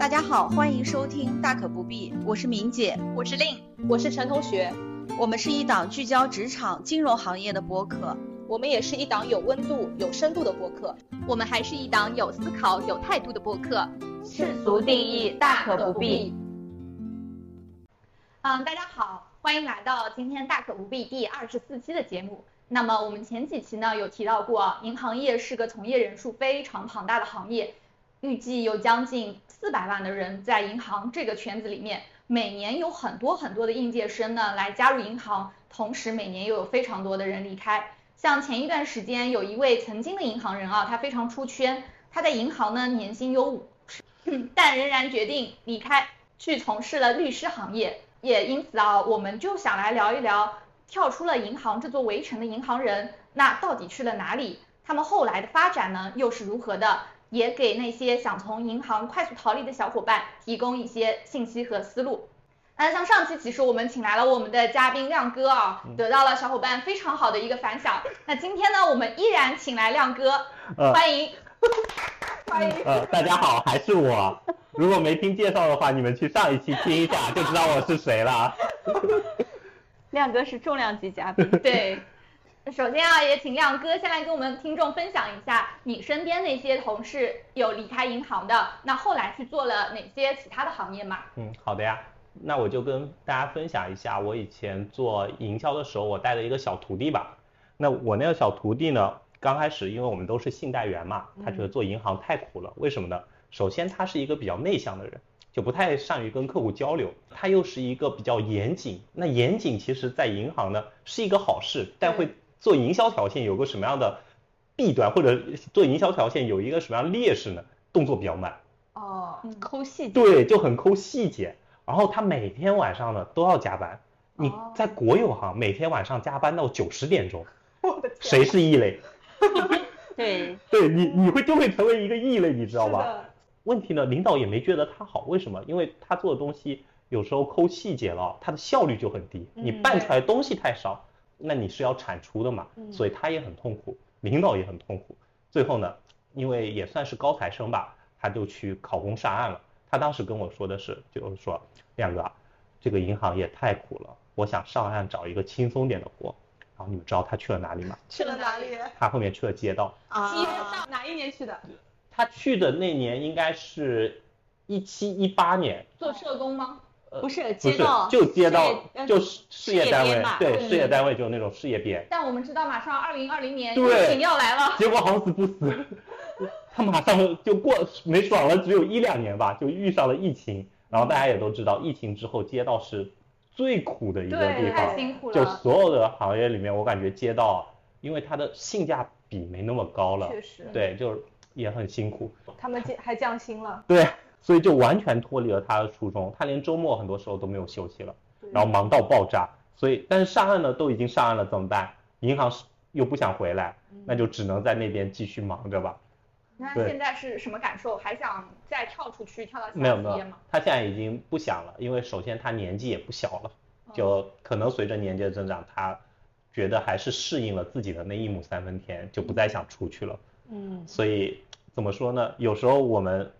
大家好，欢迎收听大可不必，我是明姐，我是令，我是陈同学，我们是一档聚焦职场、金融行业的播客，我们也是一档有温度、有深度的播客，我们还是一档有思考、有态度的播客。世俗定义，大可不必。嗯，大家好，欢迎来到今天大可不必第二十四期的节目。那么我们前几期呢有提到过，银行业是个从业人数非常庞大的行业，预计有将近四百万的人在银行这个圈子里面，每年有很多很多的应届生呢来加入银行，同时每年又有非常多的人离开。像前一段时间有一位曾经的银行人啊，他非常出圈，他在银行呢年薪有五十，但仍然决定离开，去从事了律师行业。也因此啊，我们就想来聊一聊。跳出了银行这座围城的银行人，那到底去了哪里？他们后来的发展呢，又是如何的？也给那些想从银行快速逃离的小伙伴提供一些信息和思路。那像上期其实我们请来了我们的嘉宾亮哥啊，得到了小伙伴非常好的一个反响。那今天呢，我们依然请来亮哥，欢迎，欢迎。呃，大家好，还是我。如果没听介绍的话，你们去上一期听一下，就知道我是谁了。亮哥是重量级嘉宾。对，首先啊，也请亮哥先来跟我们听众分享一下，你身边那些同事有离开银行的，那后来去做了哪些其他的行业吗？嗯，好的呀，那我就跟大家分享一下我以前做营销的时候，我带的一个小徒弟吧。那我那个小徒弟呢，刚开始因为我们都是信贷员嘛，他觉得做银行太苦了。为什么呢？首先他是一个比较内向的人。就不太善于跟客户交流，他又是一个比较严谨。那严谨其实，在银行呢是一个好事，但会做营销条线有个什么样的弊端，或者做营销条线有一个什么样劣势呢？动作比较慢。哦，抠细节。对，就很抠细节。然后他每天晚上呢都要加班。你在国有行每天晚上加班到九十点钟，谁是异类？对，对你你会就会成为一个异类，你知道吧？问题呢，领导也没觉得他好，为什么？因为他做的东西有时候抠细节了，他的效率就很低。你办出来东西太少，那你是要产出的嘛，所以他也很痛苦，领导也很痛苦。最后呢，因为也算是高材生吧，他就去考公上岸了。他当时跟我说的是，就是说，亮哥，这个银行也太苦了，我想上岸找一个轻松点的活。然后你们知道他去了哪里吗？去了哪里？他后面去了街道。啊。街道哪一年去的？他去的那年应该是一七一八年，做社工吗？不是，街道就街道就事业单位，对事业单位就是那种事业编。但我们知道马上二零二零年疫情要来了，结果好死不死，他马上就过没爽了，只有一两年吧，就遇上了疫情。然后大家也都知道，疫情之后街道是最苦的一个地方，太辛苦了。就所有的行业里面，我感觉街道因为它的性价比没那么高了，确实，对，就是。也很辛苦，他们还降薪了，对，所以就完全脱离了他的初衷，他连周末很多时候都没有休息了，然后忙到爆炸，所以但是上岸了都已经上岸了怎么办？银行是又不想回来，那就只能在那边继续忙着吧。那现在是什么感受？还想再跳出去跳到没有没有，他现在已经不想了，因为首先他年纪也不小了，就可能随着年纪的增长，他觉得还是适应了自己的那一亩三分田，就不再想出去了。嗯，所以怎么说呢？有时候我们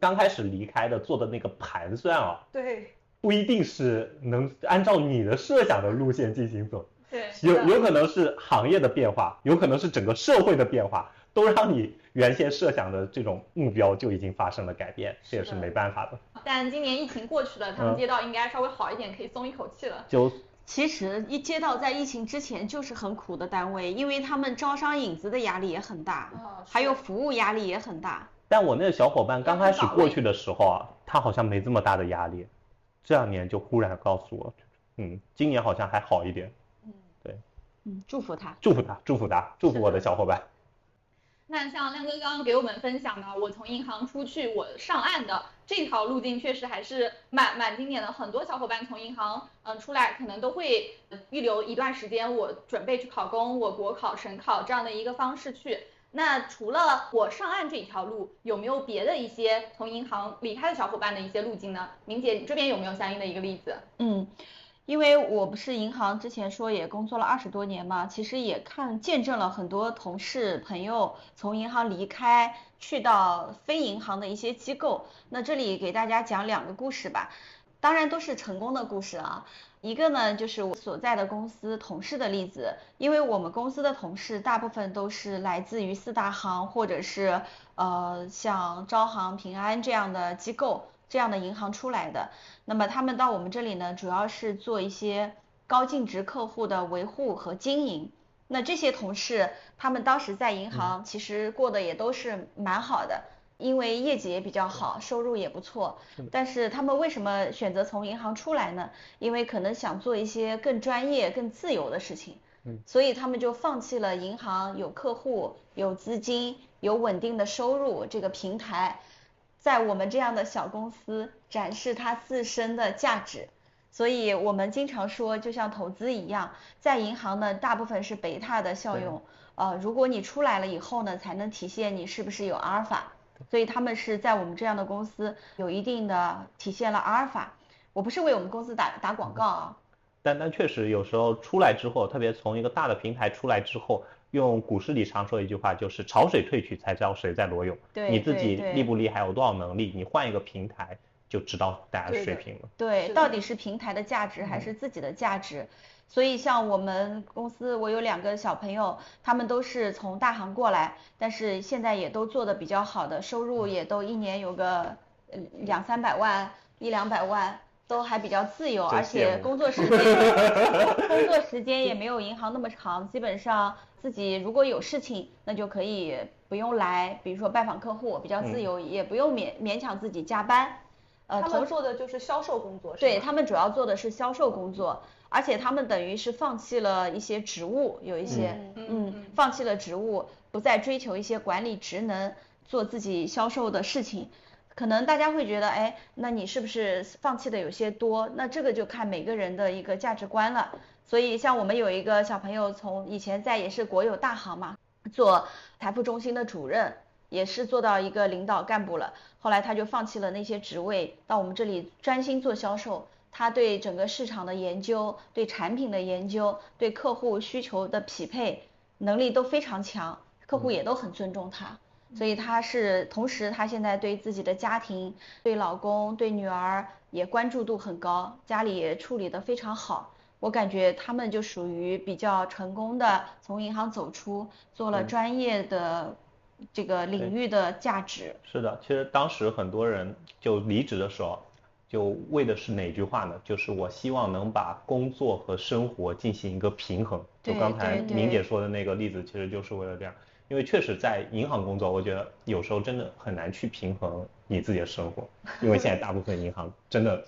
刚开始离开的做的那个盘算啊，对，不一定是能按照你的设想的路线进行走，对，有有可能是行业的变化，有可能是整个社会的变化，都让你原先设想的这种目标就已经发生了改变，这也是没办法的。但今年疫情过去了，他们街道应该稍微好一点，可以松一口气了。就。其实一街道在疫情之前就是很苦的单位，因为他们招商引资的压力也很大，还有服务压力也很大。但我那个小伙伴刚开始过去的时候啊，他好像没这么大的压力，这两年就忽然告诉我，嗯，今年好像还好一点。嗯，对，嗯，祝福他，祝福他，祝福他，祝福我的小伙伴。那像亮哥刚刚给我们分享的，我从银行出去，我上岸的这条路径确实还是蛮蛮经典的。很多小伙伴从银行嗯出来，可能都会预留一段时间，我准备去考公，我国考、省考这样的一个方式去。那除了我上岸这一条路，有没有别的一些从银行离开的小伙伴的一些路径呢？明姐，你这边有没有相应的一个例子？嗯。因为我不是银行之前说也工作了二十多年嘛，其实也看见证了很多同事朋友从银行离开，去到非银行的一些机构。那这里给大家讲两个故事吧，当然都是成功的故事啊。一个呢就是我所在的公司同事的例子，因为我们公司的同事大部分都是来自于四大行或者是呃像招行、平安这样的机构。这样的银行出来的，那么他们到我们这里呢，主要是做一些高净值客户的维护和经营。那这些同事，他们当时在银行其实过得也都是蛮好的，因为业绩也比较好，收入也不错。但是他们为什么选择从银行出来呢？因为可能想做一些更专业、更自由的事情。所以他们就放弃了银行有客户、有资金、有稳定的收入这个平台。在我们这样的小公司展示它自身的价值，所以我们经常说，就像投资一样，在银行呢，大部分是贝塔的效用，呃，如果你出来了以后呢，才能体现你是不是有阿尔法，所以他们是在我们这样的公司有一定的体现了阿尔法。我不是为我们公司打打广告啊，但但确实有时候出来之后，特别从一个大的平台出来之后。用股市里常说一句话，就是潮水退去才知道谁在裸泳。对，你自己厉不厉害，有多少能力，你换一个平台就知道大家水平了。对，到底是平台的价值还是自己的价值？所以像我们公司，我有两个小朋友，他们都是从大行过来，但是现在也都做的比较好的，收入也都一年有个两三百万，一两百万。都还比较自由，而且工作时间 工作时间也没有银行那么长，基本上自己如果有事情，那就可以不用来，比如说拜访客户，比较自由，也不用勉勉强自己加班。呃，他们做的就是销售工作，对他们主要做的是销售工作，而且他们等于是放弃了一些职务，有一些嗯，放弃了职务，不再追求一些管理职能，做自己销售的事情。可能大家会觉得，哎，那你是不是放弃的有些多？那这个就看每个人的一个价值观了。所以像我们有一个小朋友，从以前在也是国有大行嘛，做财富中心的主任，也是做到一个领导干部了。后来他就放弃了那些职位，到我们这里专心做销售。他对整个市场的研究、对产品的研究、对客户需求的匹配能力都非常强，客户也都很尊重他。所以他是同时，他现在对自己的家庭、对老公、对女儿也关注度很高，家里也处理得非常好。我感觉他们就属于比较成功的，从银行走出，做了专业的这个领域的价值。是的，其实当时很多人就离职的时候，就为的是哪句话呢？就是我希望能把工作和生活进行一个平衡。就刚才明姐说的那个例子，其实就是为了这样。因为确实在银行工作，我觉得有时候真的很难去平衡你自己的生活，因为现在大部分银行真的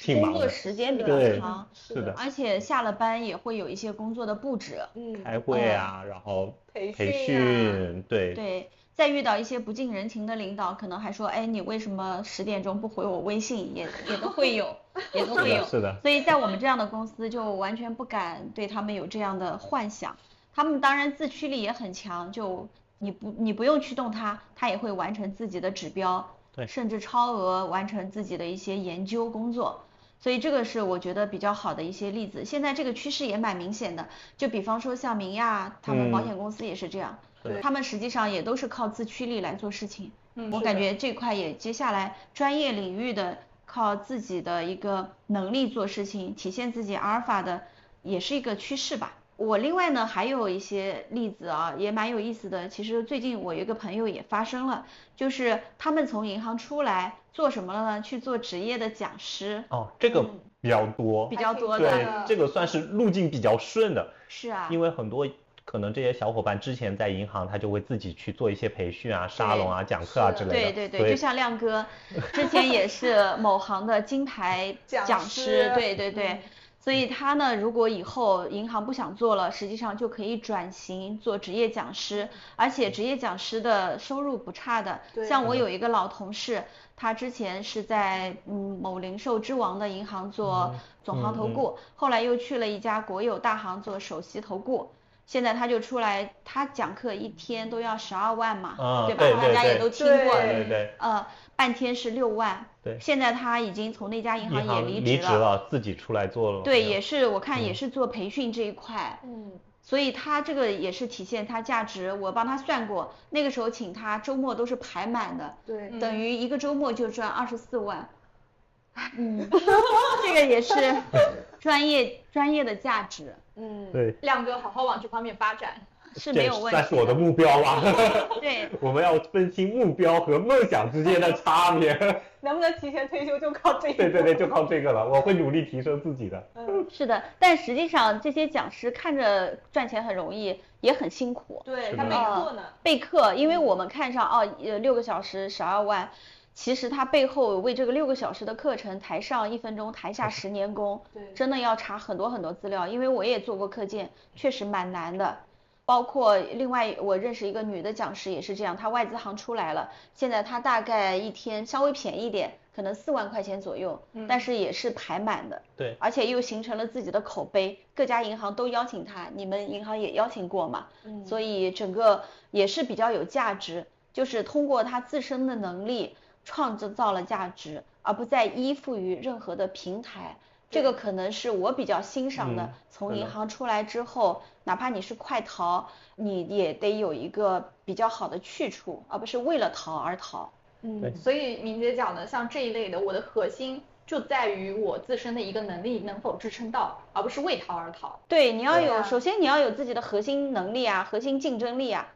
挺，工作时间比较长，是的，而且下了班也会有一些工作的布置，嗯，开会啊，然后培训，对对，再遇到一些不近人情的领导，可能还说，哎，你为什么十点钟不回我微信？也也都会有，也都会有，是的，所以在我们这样的公司，就完全不敢对他们有这样的幻想。他们当然自驱力也很强，就你不你不用驱动他，他也会完成自己的指标，对，甚至超额完成自己的一些研究工作，所以这个是我觉得比较好的一些例子。现在这个趋势也蛮明显的，就比方说像明亚他们保险公司也是这样，他们实际上也都是靠自驱力来做事情。嗯，我感觉这块也接下来专业领域的靠自己的一个能力做事情，体现自己阿尔法的，也是一个趋势吧。我另外呢还有一些例子啊，也蛮有意思的。其实最近我有一个朋友也发生了，就是他们从银行出来做什么了呢？去做职业的讲师。哦，这个比较多，比较多的。对，这个算是路径比较顺的。是啊。因为很多可能这些小伙伴之前在银行，他就会自己去做一些培训啊、沙龙啊、讲课啊之类的。对对对，就像亮哥之前也是某行的金牌讲师。对对对。所以他呢，如果以后银行不想做了，实际上就可以转型做职业讲师，而且职业讲师的收入不差的。像我有一个老同事，他之前是在嗯某零售之王的银行做总行投顾，后来又去了一家国有大行做首席投顾，现在他就出来，他讲课一天都要十二万嘛，啊对吧？对对对大家也都听过，对对对，呃，半天是六万，对现在他已经从那家银行也离离职了，自己出来做了。对，也是我看也嗯是做培训这一块，嗯，所以他这个也是体现他价值。我帮他算过，那个时候请他周末都是排满的，对等于一个周末就赚二十四万。嗯，这个也是专业专业的价值，嗯，对，亮哥好好往这方面发展。是没有问题，但是我的目标吧。对，我们要分清目标和梦想之间的差别。能不能提前退休就靠这个。对对对，就靠这个了。我会努力提升自己的。嗯，是的。但实际上这些讲师看着赚钱很容易，也很辛苦。对他是的备课呢。备课，因为我们看上哦，呃，六个小时十二万，其实他背后为这个六个小时的课程，台上一分钟，台下十年功，对真的要查很多很多资料，因为我也做过课件，确实蛮难的。包括另外，我认识一个女的讲师也是这样，她外资行出来了，现在她大概一天稍微便宜一点，可能四万块钱左右，但是也是排满的，对，而且又形成了自己的口碑，各家银行都邀请她，你们银行也邀请过嘛？嗯所以整个也是比较有价值，就是通过她自身的能力创造了价值，而不再依附于任何的平台。这个可能是我比较欣赏的嗯。从银行出来之后，哪怕你是快逃，你也得有一个比较好的去处，而不是为了逃而逃。对嗯，所以明姐讲的像这一类的，我的核心就在于我自身的一个能力能否支撑到，而不是为逃而逃。对，你要有，啊首先你要有自己的核心能力啊，核心竞争力啊，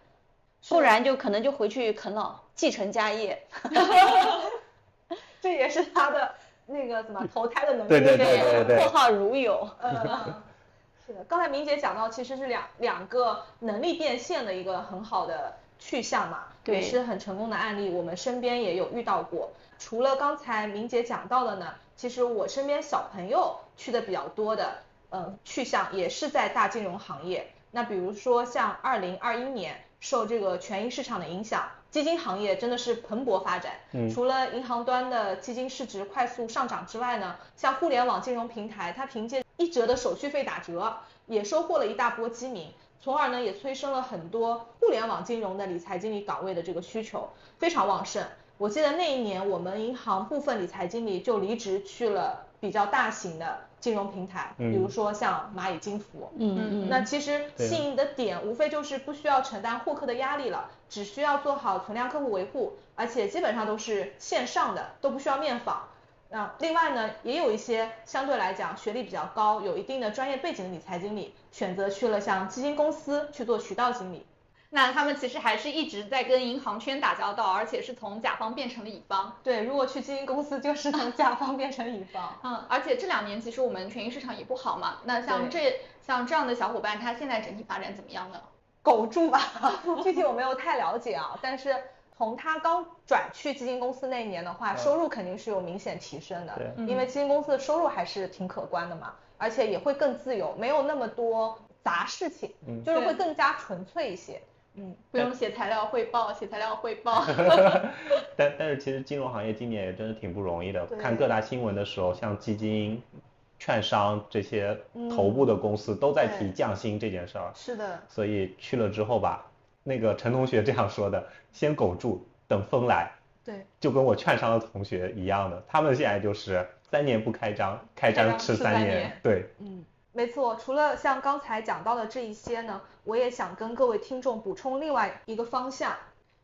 不然就可能就回去啃老，继承家业。这也是他的那个怎么投胎的能力。对对对对对绰号如有。嗯，是的，刚才明姐讲到，其实是两两个能力变现的一个很好的去向嘛，对也是很成功的案例，我们身边也有遇到过。除了刚才明姐讲到的呢，其实我身边小朋友去的比较多的，呃，去向也是在大金融行业。那比如说像二零二一年受这个权益市场的影响，基金行业真的是蓬勃发展。嗯除了银行端的基金市值快速上涨之外呢，像互联网金融平台，它凭借一折的手续费打折，也收获了一大波基民，从而呢也催生了很多互联网金融的理财经理岗位的这个需求非常旺盛。我记得那一年我们银行部分理财经理就离职去了比较大型的金融平台，比如嗯说像蚂蚁金服。嗯嗯。那其实吸引的点无非就是不需要承担获客的压力了，只需要做好存量客户维护，而且基本上都是线上的，都不需要面访。那另外呢，也有一些相对来讲学历比较高、有一定的专业背景的理财经理，选择去了像基金公司去做渠道经理。那他们其实还是一直在跟银行圈打交道，而且是从甲方变成了乙方。对，如果去基金公司，就是从甲方变成乙方。嗯，而且这两年其实我们权益市场也不好嘛。那像这像这样的小伙伴，他现在整体发展怎么样呢？苟住吧，具体我没有太了解啊，但是从他刚转去基金公司那一年的话，收入肯定是有明显提升的，对因为基金公司的收入还是挺可观的嘛，而且也会更自由，没有那么多杂事情，嗯就是会更加纯粹一些。嗯，不用写材料汇报，写材料汇报。但但是其实金融行业今年也真的挺不容易的。看各大新闻的时候，像基金、券商这些嗯头部的公司都在提降薪这件事儿。是的，所以去了之后吧，那个陈同学这样说的，先苟住，等风来，对，就跟我券商的同学一样的，他们现在就是三年不开张，开张吃三年。对，嗯，没错，除了像刚才讲到的这一些呢，我也想跟各位听众补充另外一个方向，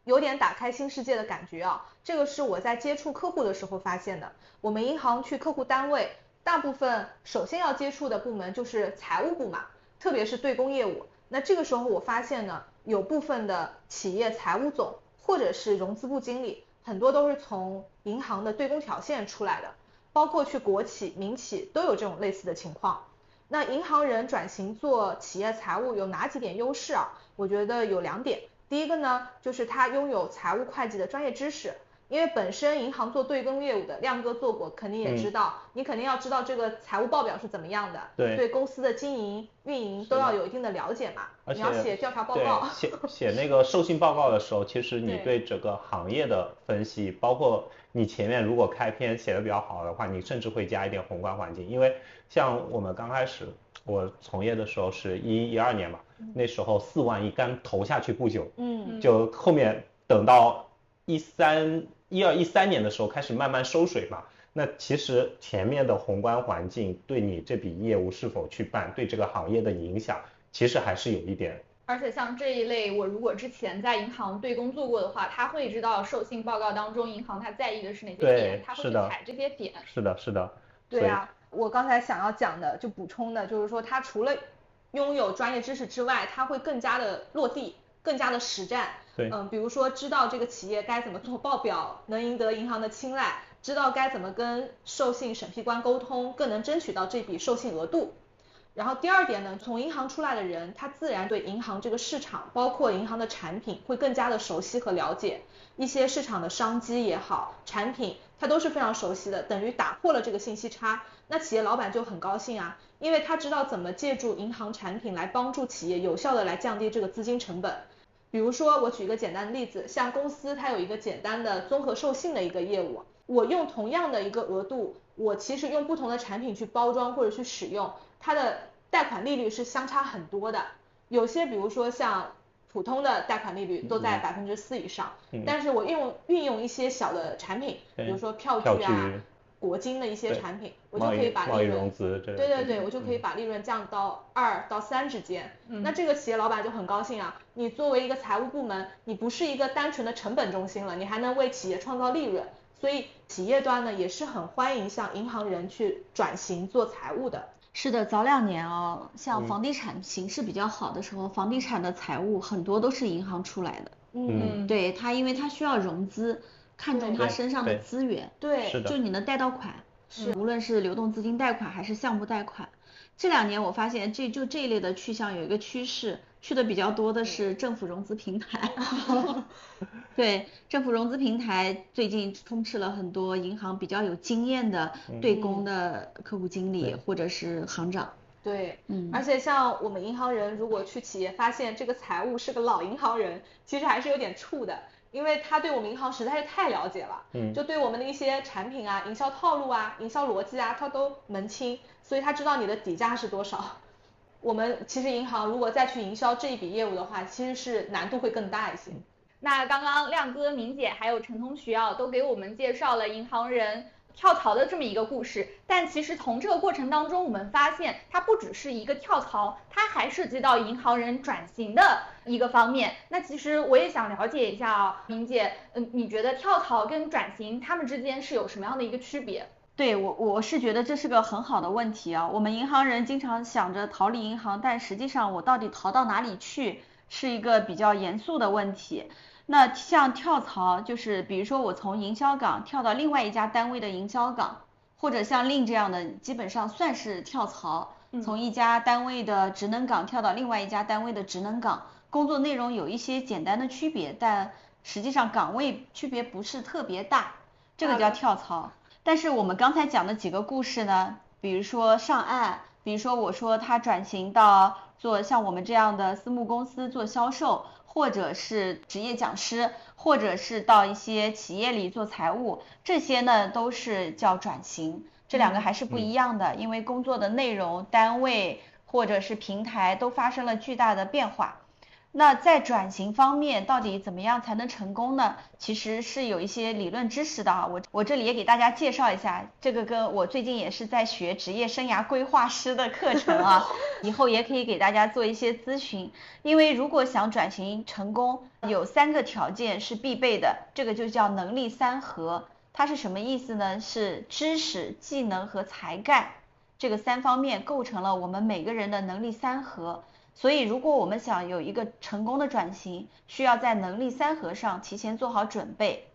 有点打开新世界的感觉啊。这个是我在接触客户的时候发现的。我们银行去客户单位，大部分首先要接触的部门就是财务部嘛，特别是对公业务。那这个时候我发现呢，有部分的企业财务总或者是融资部经理，很多都是从银行的对公条线出来的。包括去国企、民企都有这种类似的情况。那银行人转型做企业财务有哪几点优势啊？我觉得有两点。第一个呢，就是他拥有财务会计的专业知识，因为本身银行做对公业务的，亮哥做过，肯定也知道，你肯定要知道这个财务报表是怎么样的，对对公司的经营、运营都要有一定的了解嘛。而你要且写调查报告，写写那个授信报告的时候，其实你对对整个行业的分析，包括你前面如果开篇写的比较好的话，你甚至会加一点宏观环境，因为像我们刚开始我从业的时候是一一二年嘛，那时候四万亿刚投下去不久，嗯就后面等到一三一二一三年的时候开始慢慢收水嘛。那其实前面的宏观环境对你这笔业务是否去办，对这个行业的影响，其实还是有一点。而且像这一类，我如果之前在银行对公做过的话，他会知道授信报告当中银行他在意的是哪些点，他会去踩这些点。是的，是的。对啊，我刚才想要讲的就补充的就是说，他除了拥有专业知识之外，他会更加的落地，更加的实战。对嗯，比如说知道这个企业该怎么做报表，能赢得银行的青睐，知道该怎么跟授信审批官沟通，更能争取到这笔授信额度。然后第二点呢，从银行出来的人，他自然对银行这个市场，包括银行的产品，会更加的熟悉和了解。一些市场的商机也好，产品他都是非常熟悉的，等于打破了这个信息差。那企业老板就很高兴啊，因为他知道怎么借助银行产品来帮助企业有效的来降低这个资金成本。比如说，我举一个简单的例子，像公司它有一个简单的综合授信的一个业务，我用同样的一个额度，我其实用不同的产品去包装或者去使用，它的贷款利率是相差很多的。有些比如说像普通的贷款利率都在百分之四以上，但是我运用运用一些小的产品，比如说票票据啊据、国金的一些产品，我就可以把利润对对对，我就可以把利润降到二到三之间。那这个企业老板就很高兴啊，你作为一个财务部门，你不是一个单纯的成本中心了，你还能为企业创造利润，所以企业端呢也是很欢迎像银行人去转型做财务的。是的，早两年哦，像嗯房地产形势比较好的时候，房地产的财务很多都是银行出来的。嗯对它，因为它需要融资，看中它身上的资源，对，就你能贷到款，是无论是流动资金贷款还是项目贷款。这两年我发现这就这一类的去向有一个趋势，去的比较多的是政府融资平台。对，政府融资平台最近充斥了很多银行比较有经验的对公的客户经理或者是行长。对，嗯而且像我们银行人如果去企业发现这个财务是个老银行人，其实还是有点怵的，因为他对我们银行实在是太了解了，嗯就对我们的一些产品啊、营销套路啊、营销逻辑啊，他都门清，所以他知道你的底价是多少。我们其实银行如果再去营销这一笔业务的话，其实是难度会更大一些。那刚刚亮哥、明姐还有陈同学啊，都给我们介绍了银行人跳槽的这么一个故事。但其实从这个过程当中，我们发现它不只是一个跳槽，它还涉及到银行人转型的一个方面。那其实我也想了解一下啊，明姐，嗯，你觉得跳槽跟转型它们之间是有什么样的一个区别？对我，我是觉得这是个很好的问题啊。我们银行人经常想着逃离银行，但实际上我到底逃到哪里去，是一个比较严肃的问题。那像跳槽，就是比如说我从营销岗跳到另外一家单位的营销岗，或者像令这样的，基本上算是跳槽，从一家单位的职能岗跳到另外一家单位的职能岗，工作内容有一些简单的区别，但实际上岗位区别不是特别大，这个叫跳槽。但是我们刚才讲的几个故事呢，比如说上岸，比如说我说他转型到做像我们这样的私募公司做销售，或者是职业讲师，或者是到一些企业里做财务，这些呢都是叫转型，这两个还是不一样的，因为工作的内容、单位或者是平台都发生了巨大的变化。那在转型方面，到底怎么样才能成功呢？其实是有一些理论知识的啊，我我这里也给大家介绍一下，这个跟我最近也是在学职业生涯规划师的课程啊，以后也可以给大家做一些咨询。因为如果想转型成功，有三个条件是必备的，这个就叫能力三合。它是什么意思呢？是知识、技能和才干这个三方面构成了我们每个人的能力三合。所以，如果我们想有一个成功的转型，需要在能力三合上提前做好准备。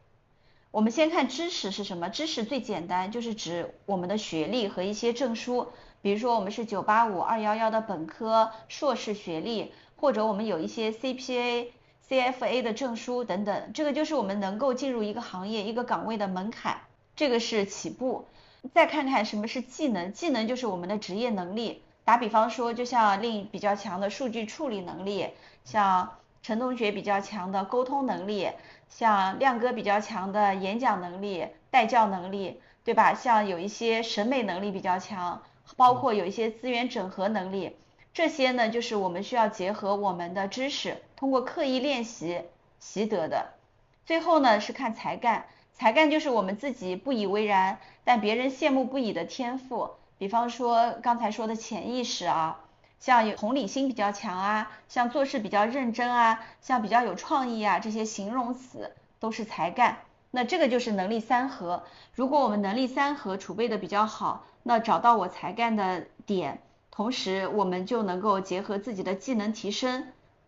我们先看知识是什么？知识最简单，就是指我们的学历和一些证书，比如说我们是985、211的本科、硕士学历，或者我们有一些 CPA、CFA 的证书等等，这个就是我们能够进入一个行业、一个岗位的门槛，这个是起步。再看看什么是技能，技能就是我们的职业能力。打比方说，就像令比较强的数据处理能力，像陈同学比较强的沟通能力，像亮哥比较强的演讲能力、带教能力，对吧？像有一些审美能力比较强，包括有一些资源整合能力，这些呢，就是我们需要结合我们的知识，通过刻意练习习得的。最后呢，是看才干，才干就是我们自己不以为然，但别人羡慕不已的天赋。比方说刚才说的潜意识啊，像有同理心比较强啊，像做事比较认真啊，像比较有创意啊，这些形容词都是才干。那这个就是能力三合。如果我们能力三合储备的比较好，那找到我才干的点，同时我们就能够结合自己的技能提升，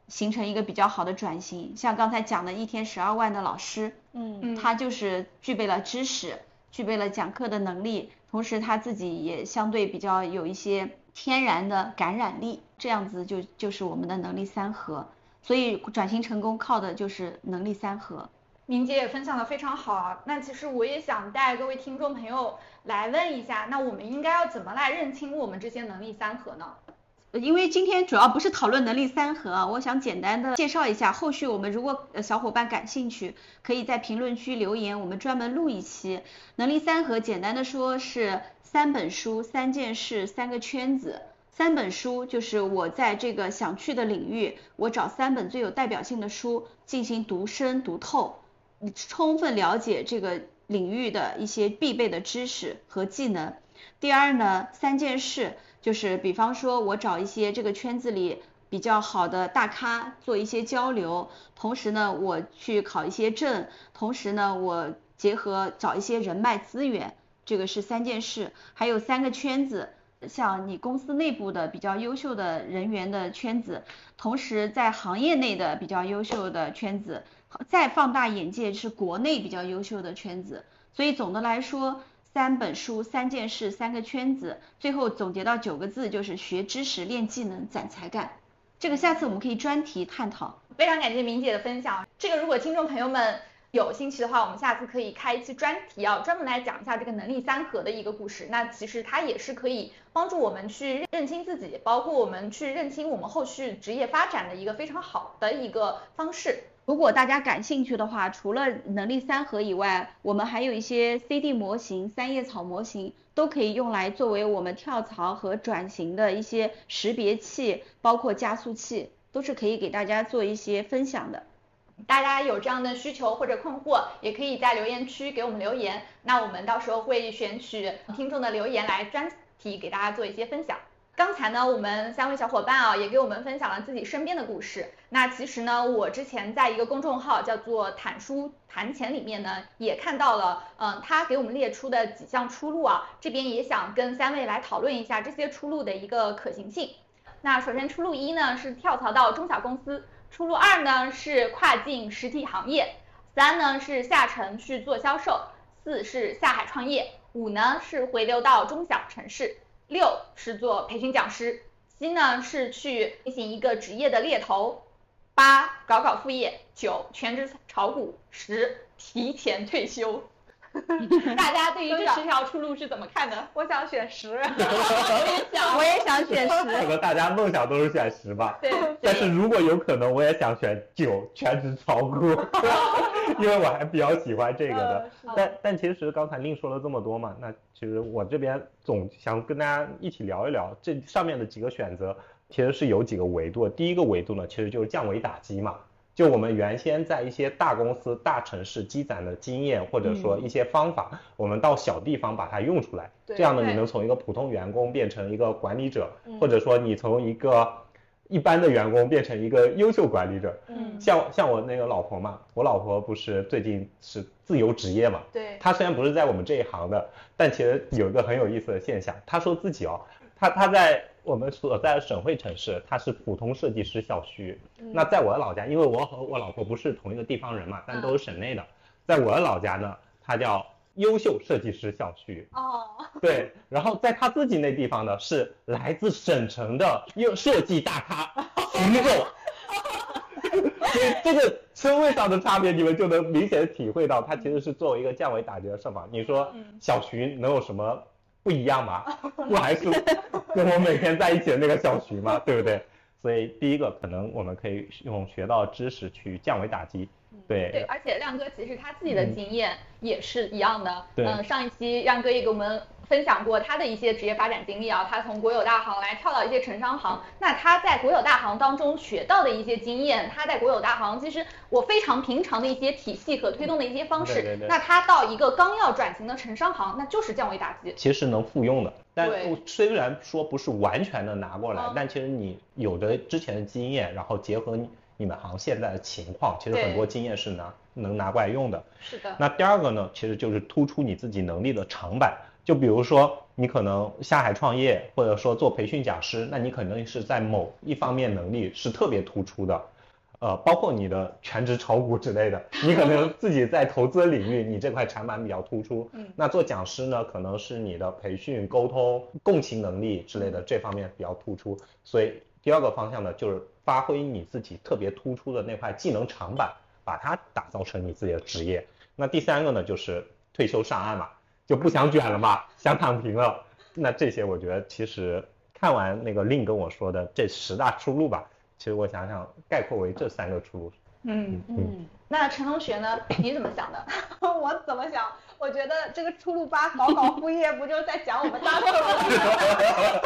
形成一个比较好的转型。像刚才讲的一天十二万的老师，嗯，他就是具备了知识，具备了讲课的能力。同时他自己也相对比较有一些天然的感染力，这样子就就是我们的能力三合，所以转型成功靠的就是能力三合。明姐也分享的非常好啊，那其实我也想带各位听众朋友来问一下，那我们应该要怎么来认清我们这些能力三合呢？因为今天主要不是讨论能力三合，我想简单的介绍一下，后续我们如果小伙伴感兴趣，可以在评论区留言，我们专门录一期能力三合。简单的说是三本书、三件事、三个圈子。三本书就是我在这个想去的领域，我找三本最有代表性的书进行读深读透，充分了解这个领域的一些必备的知识和技能。第二呢，三件事。就是比方说，我找一些这个圈子里比较好的大咖做一些交流，同时呢，我去考一些证，同时呢，我结合找一些人脉资源，这个是三件事。还有三个圈子，像你公司内部的比较优秀的人员的圈子，同时在行业内的比较优秀的圈子，再放大眼界是国内比较优秀的圈子。所以总的来说。三本书、三件事、三个圈子，最后总结到九个字，就是学知识、练技能、攒才干。这个下次我们可以专题探讨。非常感谢明姐的分享。这个如果听众朋友们有兴趣的话，我们下次可以开一期专题啊，专门来讲一下这个能力三合的一个故事。那其实它也是可以帮助我们去认清自己，包括我们去认清我们后续职业发展的一个非常好的一个方式。如果大家感兴趣的话，除了能力三合以外，我们还有一些 CD 模型、三叶草模型，都可以用来作为我们跳槽和转型的一些识别器，包括加速器，都是可以给大家做一些分享的。大家有这样的需求或者困惑，也可以在留言区给我们留言，那我们到时候会选取听众的留言来专题给大家做一些分享。刚才呢，我们三位小伙伴啊，也给我们分享了自己身边的故事。那其实呢，我之前在一个公众号叫做坦书谈钱里面呢，也看到了，嗯，他给我们列出的几项出路啊，这边也想跟三位来讨论一下这些出路的一个可行性。那首先出路一呢是跳槽到中小公司，出路二呢是跨境实体行业，三呢是下沉去做销售，四是下海创业，五呢是回流到中小城市。六是做培训讲师，七呢是去进行一个职业的猎头，八搞搞副业，九全职炒股，十提前退休。大家对于这十条出路是怎么看的？我想选十。我也想，我也想选十。可能大家梦想都是选十吧。对。但是如果有可能，我也想选九，全职炒股，因为我还比较喜欢这个的。但但其实刚才另说了这么多嘛，那其实我这边总想跟大家一起聊一聊这上面的几个选择，其实是有几个维度。第一个维度呢，其实就是降维打击嘛。就我们原先在一些大公司、大城市积攒的经验，或者说一些方法，我们到小地方把它用出来，这样呢，你能从一个普通员工变成一个管理者，或者说你从一个一般的员工变成一个优秀管理者。嗯，像像我那个老婆嘛，我老婆不是最近是自由职业嘛，对，她虽然不是在我们这一行的，但其实有一个很有意思的现象，她说自己哦，她她在。我们所在的省会城市，它是普通设计师校区。那在我的老家，因为我和我老婆不是同一个地方人嘛，但都是省内的。在我的老家呢，它叫优秀设计师校区。哦。对，然后在他自己那地方呢，是来自省城的优设计大咖徐总。所以这个称谓上的差别，你们就能明显的体会到，他其实是作为一个降维打击的设法。你说小徐能有什么？不一样吗？不还是 跟我每天在一起的那个小徐吗？对不对？所以第一个可能我们可以用学到知识去降维打击。对对，而且亮哥其实他自己的经验也是一样的。嗯，上一期亮哥也给我们分享过他的一些职业发展经历啊，他从国有大行来跳到一些城商行，那他在国有大行当中学到的一些经验，他在国有大行其实我非常平常的一些体系和推动的一些方式，对对对那他到一个刚要转型的城商行，那就是降维打击。其实能复用的。但对虽然说不是完全的拿过来，嗯但其实你有的之前的经验，然后结合你你们行现在的情况，其实很多经验是拿能拿过来用的。是的，那第二个呢，其实就是突出你自己能力的长板。就比如说，你可能下海创业，或者说做培训讲师，那你可能是在某一方面能力是特别突出的，呃，包括你的全职炒股之类的，你可能自己在投资领域，你这块长板比较突出。嗯那做讲师呢，可能是你的培训、沟通、共情能力之类的这方面比较突出。所以第二个方向呢，就是发挥你自己特别突出的那块技能长板，把它打造成你自己的职业。那第三个呢，就是退休上岸嘛，就不想卷了嘛，想躺平了。那这些我觉得其实看完那个令跟我说的这十大出路吧，其实我想想概括为这三个出路。嗯，嗯，那陈同学呢？你怎么想的？我怎么想？我觉得这个出路吧，搞搞副业，不就是在讲我们大客户吗？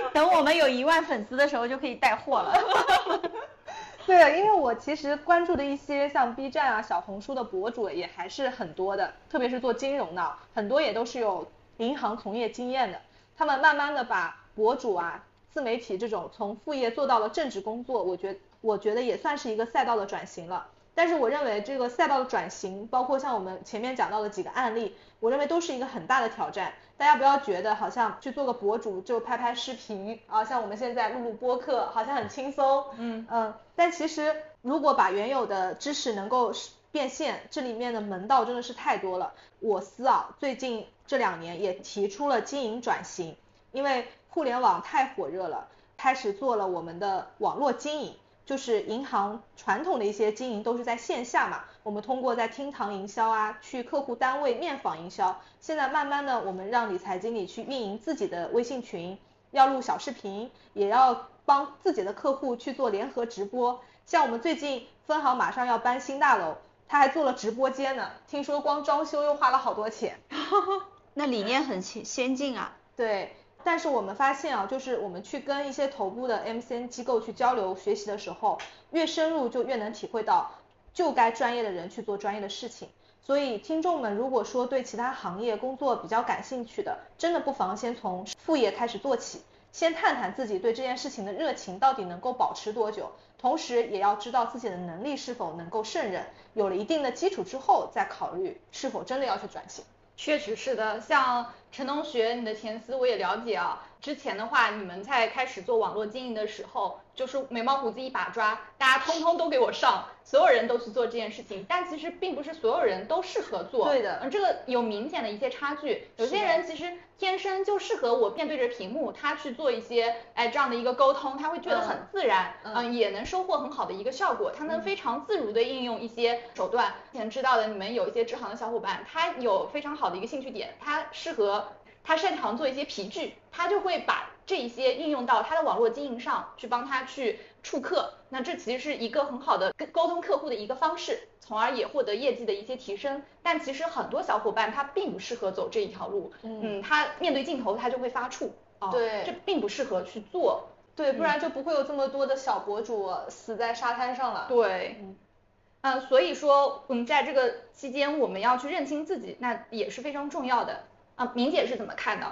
等我们有一万粉丝的时候就可以带货了。对，因为我其实关注的一些像 B 站啊、小红书的博主也还是很多的，特别是做金融的，很多也都是有银行从业经验的。他们慢慢的把博主啊、自媒体这种从副业做到了正职工作，我觉我觉得也算是一个赛道的转型了。但是我认为这个赛道的转型，包括像我们前面讲到的几个案例，我认为都是一个很大的挑战。大家不要觉得好像去做个博主就拍拍视频啊，像我们现在录录播客，好像很轻松。嗯嗯，但其实如果把原有的知识能够变现，这里面的门道真的是太多了。我司啊，最近这两年也提出了经营转型，因为互联网太火热了，开始做了我们的网络经营。就是银行传统的一些经营都是在线下嘛，我们通过在厅堂营销啊，去客户单位面访营销。现在慢慢的，我们让理财经理去运营自己的微信群，要录小视频，也要帮自己的客户去做联合直播。像我们最近分行马上要搬新大楼，他还做了直播间呢，听说光装修又花了好多钱。那理念很先先进啊。对，但是我们发现啊，就是我们去跟一些头部的 MCN 机构去交流学习的时候，越深入就越能体会到，就该专业的人去做专业的事情。所以听众们如果说对其他行业工作比较感兴趣的，真的不妨先从副业开始做起，先探探自己对这件事情的热情到底能够保持多久，同时也要知道自己的能力是否能够胜任。有了一定的基础之后，再考虑是否真的要去转型。确实是的，像陈同学，你的前司我也了解啊。之前的话，你们在开始做网络经营的时候，就是眉毛胡子一把抓，大家通通都给我上，所有人都去做这件事情。但其实并不是所有人都适合做，对的嗯，这个有明显的一些差距。有些人其实天生就适合我面对着屏幕，他去做一些哎这样的一个沟通，他会觉得很嗯自然，嗯嗯，也能收获很好的一个效果。他能非常自如的应用一些手段。之前知道的，你们有一些支行的小伙伴，他有非常好的一个兴趣点，他适合。他擅长做一些皮具，他就会把这一些应用到他的网络经营上去，帮他去触客。那这其实是一个很好的跟沟通客户的一个方式，从而也获得业绩的一些提升。但其实很多小伙伴他并不适合走这一条路，嗯嗯，他面对镜头他就会发怵，哦，对这并不适合去做。对，不然就不会有这么多的小博主死在沙滩上了。对，嗯嗯，所以说我们在这个期间我们要去认清自己，那也是非常重要的。啊，明姐是怎么看的？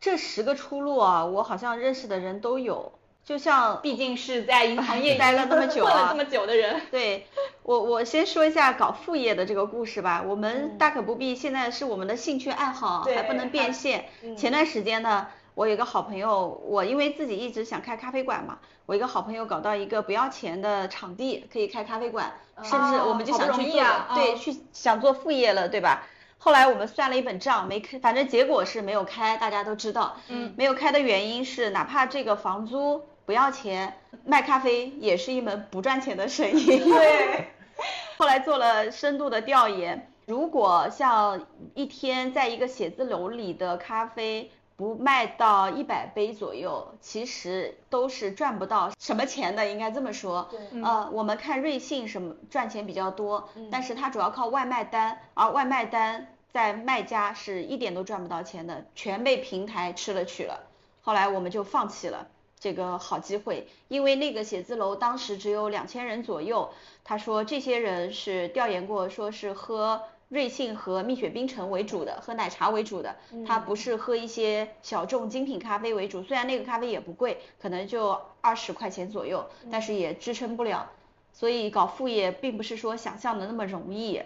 这十个出路啊，我好像认识的人都有，就像毕竟是在银行业 待了那么久啊 混了这么久的人，对我，我先说一下搞副业的这个故事吧。我们大可不必，现在是我们的兴趣爱好，对还不能变现。前段时间呢，我有一个好朋友，我因为自己一直想开咖啡馆嘛，我一个好朋友搞到一个不要钱的场地，可以开咖啡馆，是不是？我们就想去做对，嗯去想做副业了，对吧？后来我们算了一本账，没开，反正结果是没有开，大家都知道。嗯没有开的原因是，哪怕这个房租不要钱，卖咖啡也是一门不赚钱的生意。对。后来做了深度的调研，如果像一天在一个写字楼里的咖啡不卖到一百杯左右，其实都是赚不到什么钱的，应该这么说。对呃，我们看瑞幸什么赚钱比较多，嗯但是它主要靠外卖单，而外卖单。在卖家是一点都赚不到钱的，全被平台吃了去了。后来我们就放弃了这个好机会，因为那个写字楼当时只有两千人左右。他说这些人是调研过，说是喝瑞幸和蜜雪冰城为主的，喝奶茶为主的，它不是喝一些小众精品咖啡为主。虽然那个咖啡也不贵，可能就二十块钱左右，但是也支撑不了。所以搞副业并不是说想象的那么容易，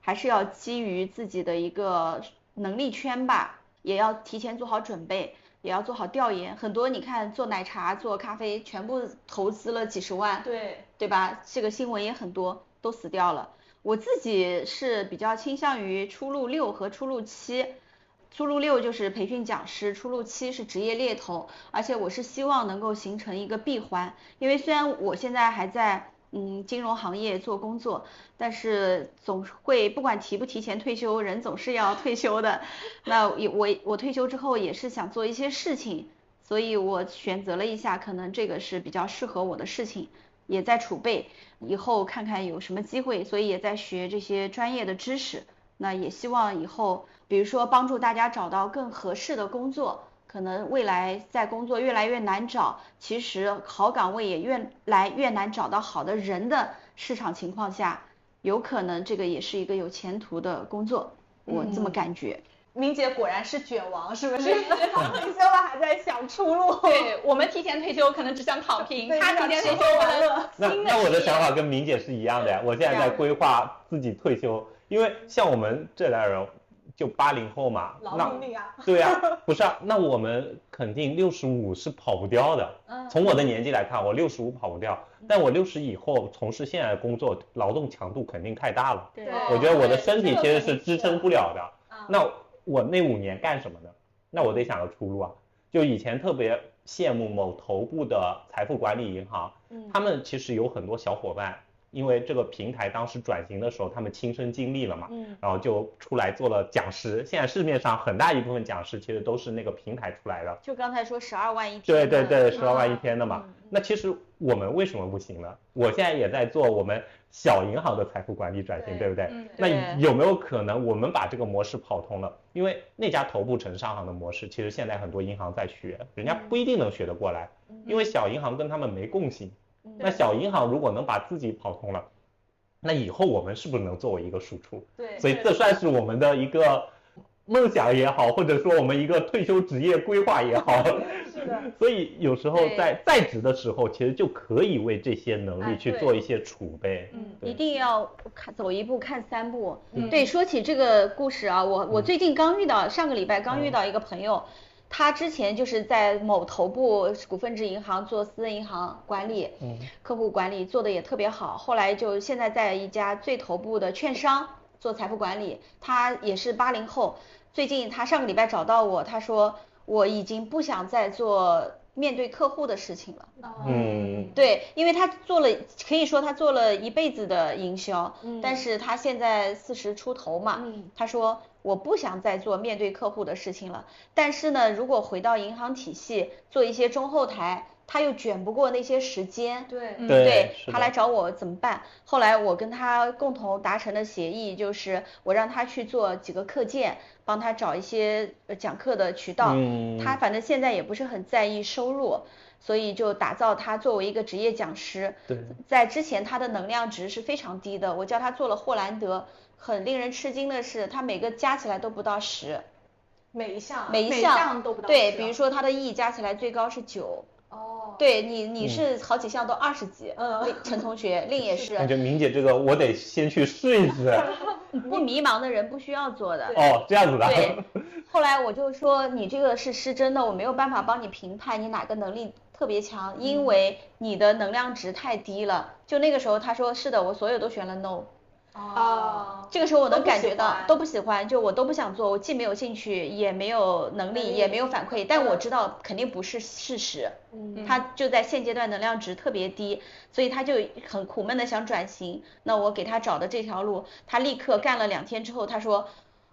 还是要基于自己的一个能力圈吧，也要提前做好准备。也要做好调研，很多你看做奶茶、做咖啡，全部投资了几十万，对对吧？这个新闻也很多，都死掉了。我自己是比较倾向于出路六和出路七，出路六就是培训讲师，出路七是职业猎头，而且我是希望能够形成一个闭环，因为虽然我现在还在。嗯，金融行业做工作，但是总会不管提不提前退休，人总是要退休的。那也我我退休之后也是想做一些事情，所以我选择了一下，可能这个是比较适合我的事情，也在储备，以后看看有什么机会，所以也在学这些专业的知识。那也希望以后，比如说帮助大家找到更合适的工作。可能未来在工作越来越难找，其实好岗位也越来越难找到好的人的市场情况下，有可能这个也是一个有前途的工作，我这么感觉。明姐果然是卷王，是不是？退休了还在想出路。对我们提前退休可能只想躺平，他提前退休完了。那那我的想法跟明姐是一样的呀，我现在在规划自己退休，因为像我们这代人。就八零后嘛，那对呀，不是啊，那我们肯定六十五是跑不掉的。从我的年纪来看，我六十五跑不掉，但我六十以后从事现在的工作，劳动强度肯定太大了。对，我觉得我的身体其实是支撑不了的。那我那五年干什么呢？那我得想个出路啊。就以前特别羡慕某头部的财富管理银行，他们其实有很多小伙伴。因为这个平台当时转型的时候，他们亲身经历了嘛，嗯，然后就出来做了讲师。现在市面上很大一部分讲师其实都是那个平台出来的。就刚才说十二万一天。对对对，十二万一天的嘛。那其实我们为什么不行呢？我现在也在做我们小银行的财富管理转型，对不对？那有没有可能我们把这个模式跑通了？因为那家头部城商行的模式，其实现在很多银行在学，人家不一定能学得过来，因为小银行跟他们没共性。那小银行如果能把自己跑通了，那以后我们是不是能作为一个输出？对，所以这算是我们的一个梦想也好，或者说我们一个退休职业规划也好。是的。所以有时候在在职的时候，其实就可以为这些能力去做一些储备。嗯，一定要看走一步看三步。对，说起这个故事啊，我我最近刚遇到，上个礼拜刚遇到一个朋友。他之前就是在某头部股份制银行做私人银行管理，嗯，客户管理做的也特别好。后来就现在在一家最头部的券商做财富管理。他也是八零后，最近他上个礼拜找到我，他说我已经不想再做面对客户的事情了。嗯，对，因为他做了，可以说他做了一辈子的营销，嗯，但是他现在四十出头嘛，嗯，他说。我不想再做面对客户的事情了，但是呢，如果回到银行体系做一些中后台，他又卷不过那些时间，对，对，他来找我怎么办？后来我跟他共同达成的协议就是，我让他去做几个课件，帮他找一些讲课的渠道。他反正现在也不是很在意收入，所以就打造他作为一个职业讲师。对，在之前他的能量值是非常低的，我叫他做了霍兰德。很令人吃惊的是，他每个加起来都不到十，每一项每一项都不到对，比如说他的 E 加起来最高是九。哦。对你你是好几项都二十几。嗯。陈同学，令也是。感觉明姐这个我得先去试一试。不迷茫的人不需要做的。哦，这样子的。对。后来我就说你这个是失真的，我没有办法帮你评判你哪个能力特别强，因为你的能量值太低了。就那个时候他说是的，我所有都选了 No。哦，这个时候我能感觉到都不喜欢，就我都不想做，我既没有兴趣，也没有能力，也没有反馈，但我知道肯定不是事实。嗯，他就在现阶段能量值特别低，所以他就很苦闷的想转型。那我给他找的这条路，他立刻干了两天之后，他说。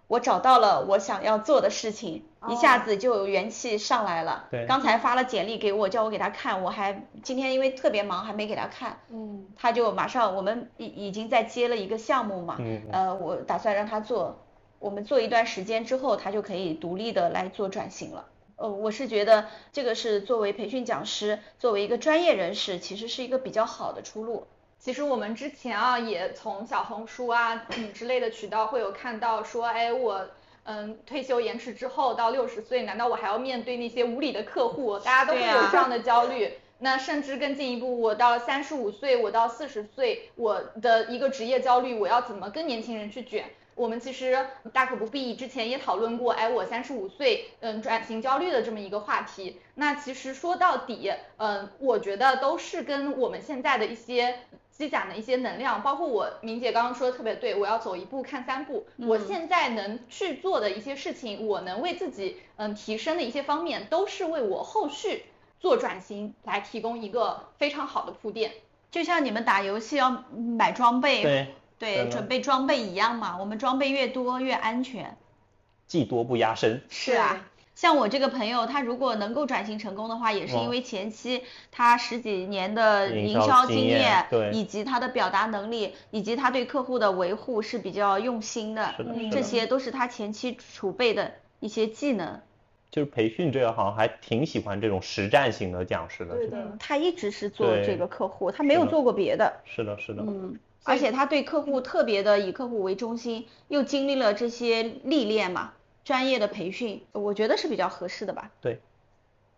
我找到了我想要做的事情，一下子就有元气上来了。对，刚才发了简历给我，叫我给他看，我还今天因为特别忙，还没给他看。嗯，他就马上，我们已已经在接了一个项目嘛。嗯。呃，我打算让他做，我们做一段时间之后，他就可以独立的来做转型了。呃，我是觉得这个是作为培训讲师，作为一个专业人士，其实是一个比较好的出路。其实我们之前啊，也从小红书啊嗯之类的渠道会有看到说，哎，我嗯退休延迟之后到六十岁，难道我还要面对那些无理的客户？大家都会有这样的焦虑。那甚至更进一步，我到三十五岁，我到四十岁，我的一个职业焦虑，我要怎么跟年轻人去卷？我们其实大可不必，之前也讨论过，哎，我三十五岁，嗯，转型焦虑的这么一个话题。那其实说到底，嗯，我觉得都是跟我们现在的一些积攒的一些能量，包括我明姐刚刚说的特别对，我要走一步看三步。我现在能去做的一些事情，我能为自己嗯提升的一些方面，都是为我后续做转型来提供一个非常好的铺垫。就像你们打游戏要买装备。对。对，准备装备一样嘛，我们装备越多越安全，技多不压身。是啊，像我这个朋友，他如果能够转型成功的话，也是因为前期他十几年的营销经验，对，以及他的表达能力，以及他对客户的维护是比较用心的，这些都是他前期储备的一些技能。就是培训这个行还挺喜欢这种实战型的讲师的，对的，他一直是做这个客户，他没有做过别的。是的，是的，嗯。而且他对客户特别的以客户为中心，又经历了这些历练嘛，专业的培训，我觉得是比较合适的吧。对，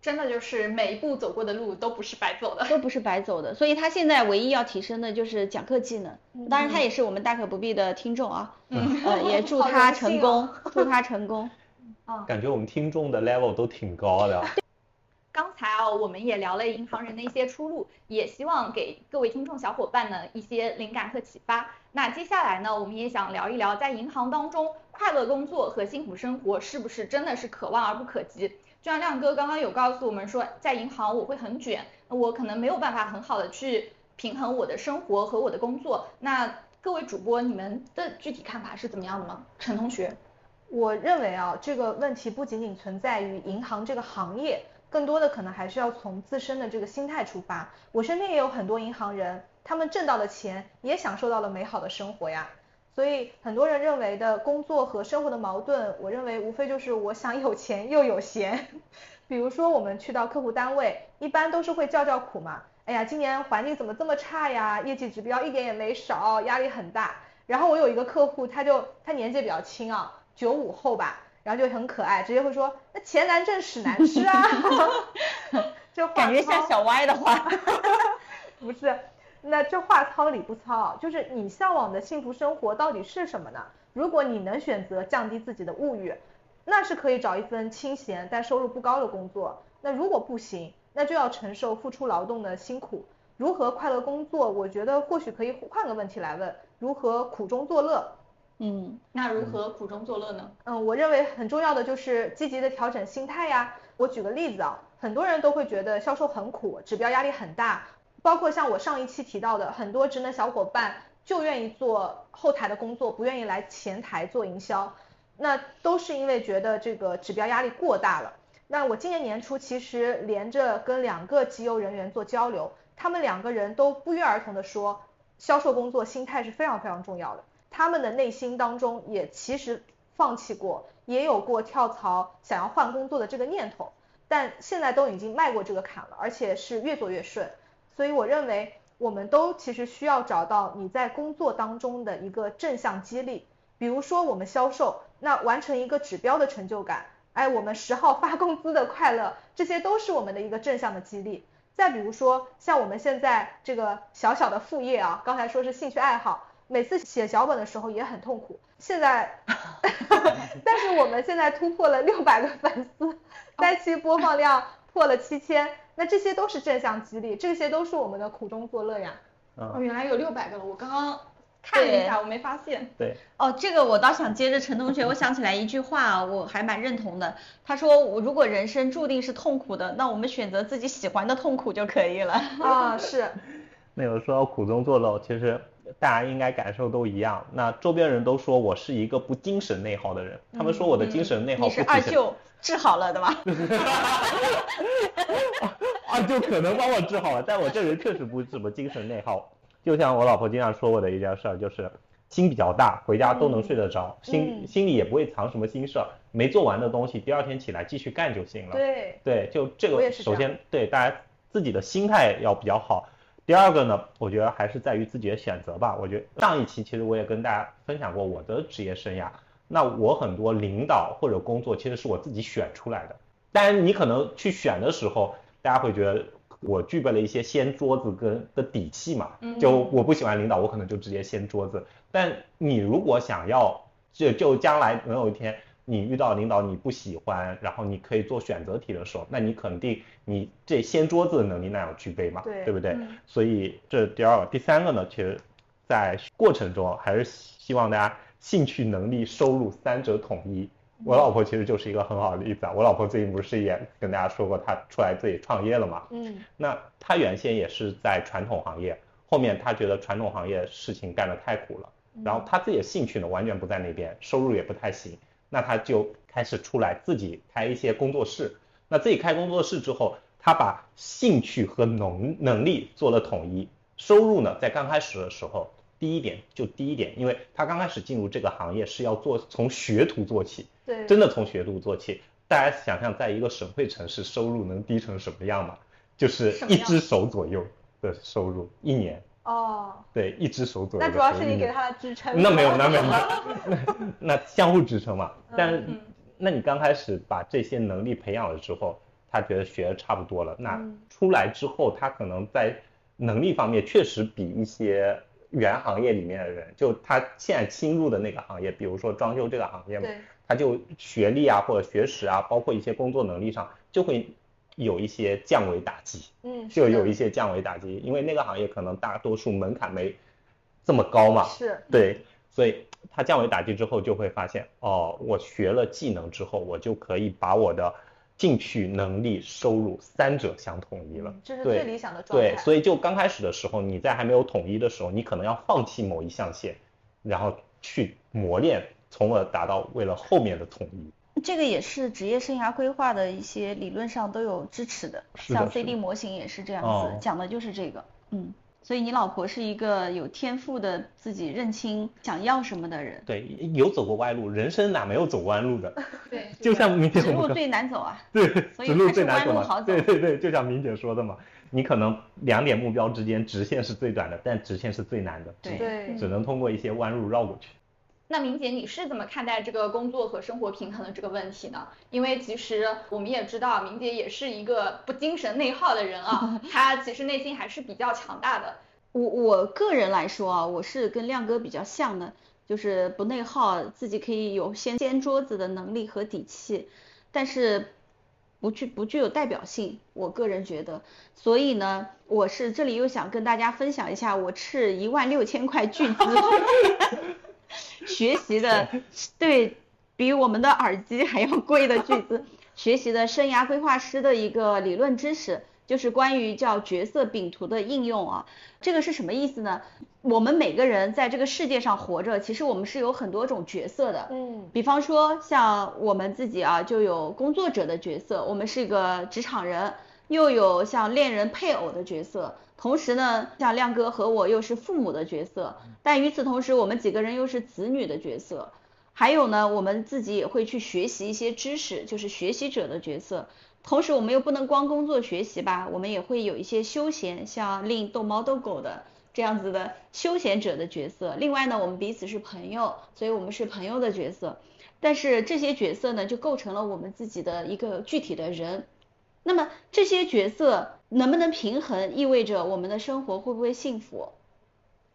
真的就是每一步走过的路都不是白走的，都不是白走的。所以他现在唯一要提升的就是讲课技能。当然他也是我们大可不必的听众啊，呃，也祝他成功，祝他成功。啊，感觉我们听众的 level 都挺高的。刚才啊，我们也聊了银行人的一些出路，也希望给各位听众小伙伴呢一些灵感和启发。那接下来呢，我们也想聊一聊，在银行当中，快乐工作和幸福生活是不是真的是可望而不可及？就像亮哥刚刚有告诉我们说，在银行我会很卷，我可能没有办法很好的去平衡我的生活和我的工作。那各位主播，你们的具体看法是怎么样的吗？陈同学，我认为啊，这个问题不仅仅存在于银行这个行业。更多的可能还是要从自身的这个心态出发。我身边也有很多银行人，他们挣到的钱也享受到了美好的生活呀。所以很多人认为的工作和生活的矛盾，我认为无非就是我想有钱又有闲。比如说我们去到客户单位，一般都是会叫叫苦嘛。哎呀，今年环境怎么这么差呀？业绩指标一点也没少，压力很大。然后我有一个客户，他就他年纪比较轻啊，九五后吧。然后就很可爱，直接会说那钱难挣屎难吃啊，就感觉像小歪的话，不是，那这话糙理不糙，就是你向往的幸福生活到底是什么呢？如果你能选择降低自己的物欲，那是可以找一份清闲但收入不高的工作。那如果不行，那就要承受付出劳动的辛苦。如何快乐工作？我觉得或许可以换个问题来问：如何苦中作乐？嗯，那如何苦中作乐呢？嗯，我认为很重要的就是积极的调整心态呀。我举个例子啊，很多人都会觉得销售很苦，指标压力很大，包括像我上一期提到的，很多职能小伙伴就愿意做后台的工作，不愿意来前台做营销，那都是因为觉得这个指标压力过大了。那我今年年初其实连着跟两个绩优人员做交流，他们两个人都不约而同的说，销售工作心态是非常非常重要的。他们的内心当中也其实放弃过，也有过跳槽想要换工作的这个念头，但现在都已经迈过这个坎了，而且是越做越顺。所以我认为我们都其实需要找到你在工作当中的一个正向激励，比如说我们销售，那完成一个指标的成就感，哎，我们十号发工资的快乐，这些都是我们的一个正向的激励。再比如说像我们现在这个小小的副业啊，刚才说是兴趣爱好。每次写脚本的时候也很痛苦，现在，但是我们现在突破了六百个粉丝，单期播放量破了七千，那这些都是正向激励，这些都是我们的苦中作乐呀。哦，原来有六百个了，我刚刚看了一下，我没发现。对。哦，这个我倒想接着陈同学，我想起来一句话，我还蛮认同的。他说，我如果人生注定是痛苦的，那我们选择自己喜欢的痛苦就可以了。啊，是。那有说苦中作乐，其实。大家应该感受都一样。那周边人都说我是一个不精神内耗的人，他们说我的精神内耗。你是二舅治好了的吗？啊，就可能帮我治好了，但我这人确实不怎么精神内耗。就像我老婆经常说我的一件事儿，就是心比较大，回家都能睡得着，心嗯心里也不会藏什么心事儿，没做完的东西，第二天起来继续干就行了。对，对，就这个，首先对大家自己的心态要比较好。第二个呢，我觉得还是在于自己的选择吧。我觉得上一期其实我也跟大家分享过我的职业生涯，那我很多领导或者工作其实是我自己选出来的。当然，你可能去选的时候，大家会觉得我具备了一些掀桌子跟的底气嘛，就我不喜欢领导，我可能就直接掀桌子。但你如果想要，就就将来能有一天你遇到领导你不喜欢，然后你可以做选择题的时候，那你肯定你这掀桌子的能力那要具备嘛，对不对？嗯所以这是第二个，第三个呢，其实在过程中还是希望大家兴趣、能力、收入三者统一。我老婆其实就是一个很好的例子啊，我老婆最近不是也跟大家说过，她出来自己创业了嘛，嗯那她原先也是在传统行业，后面她觉得传统行业事情干得太苦了，然后她自己的兴趣呢完全不在那边，收入也不太行，那她就开始出来自己开一些工作室。那自己开工作室之后，她把兴趣和能能力做了统一，收入呢在刚开始的时候低一点就第一点，因为他刚开始进入这个行业是要做从学徒做起，对，真的从学徒做起。大家想象，在一个省会城市，收入能低成什么样吗？就是一只手左右的收入，一年，哦，对，一只手左右那主要是你给他的支撑。那没有，那没有，那 那相互支撑嘛。但是嗯，那你刚开始把这些能力培养了之后，他觉得学的差不多了，那嗯出来之后，他可能在能力方面确实比一些原行业里面的人，就他现在新入的那个行业，比如说装修这个行业嘛，他就学历啊或者学识啊，包括一些工作能力上，就会有一些降维打击。嗯，就有一些降维打击，因为那个行业可能大多数门槛没这么高嘛，是，对，所以他降维打击之后就会发现，哦，我学了技能之后，我就可以把我的兴趣、能力、收入三者相统一了嗯，这是最理想的状态。对，所以就刚开始的时候，你在还没有统一的时候，你可能要放弃某一象限，然后去磨练，从而达到为了后面的统一。这个也是职业生涯规划的一些理论上都有支持的，像 CD 模型也是这样哦子，讲的就是这个，嗯。所以你老婆是一个有天赋的、自己认清想要什么的人，对，有走过歪路，人生哪没有走弯路的？对，就像明天我们刚直路最难走啊。对，所以直路还是最难走嘛。弯路好走对对对，就像明姐说的嘛，你可能两点目标之间直线是最短的，但直线是最难的，对对只能通过一些弯路绕过去。那明姐，你是怎么看待这个工作和生活平衡的这个问题呢？因为其实我们也知道，明姐也是一个不精神内耗的人啊，她其实内心还是比较强大的。我我个人来说啊，我是跟亮哥比较像的，就是不内耗，自己可以有掀掀桌子的能力和底气，但是不具不具有代表性，我个人觉得。所以呢，我是这里又想跟大家分享一下我斥一万六千块巨资 学习的，对比我们的耳机还要贵的巨资 学习的生涯规划师的一个理论知识。就是关于叫角色饼图的应用啊，这个是什么意思呢？我们每个人在这个世界上活着，其实我们是有很多种角色的。嗯比方说像我们自己啊，就有工作者的角色，我们是一个职场人，又有像恋人、配偶的角色。同时呢，像亮哥和我又是父母的角色，但与此同时，我们几个人又是子女的角色。还有呢，我们自己也会去学习一些知识，就是学习者的角色。同时，我们又不能光工作学习吧，我们也会有一些休闲，像令逗猫逗狗的这样子的休闲者的角色。另外呢，我们彼此是朋友，所以我们是朋友的角色。但是这些角色呢，就构成了我们自己的一个具体的人。那么这些角色能不能平衡，意味着我们的生活会不会幸福？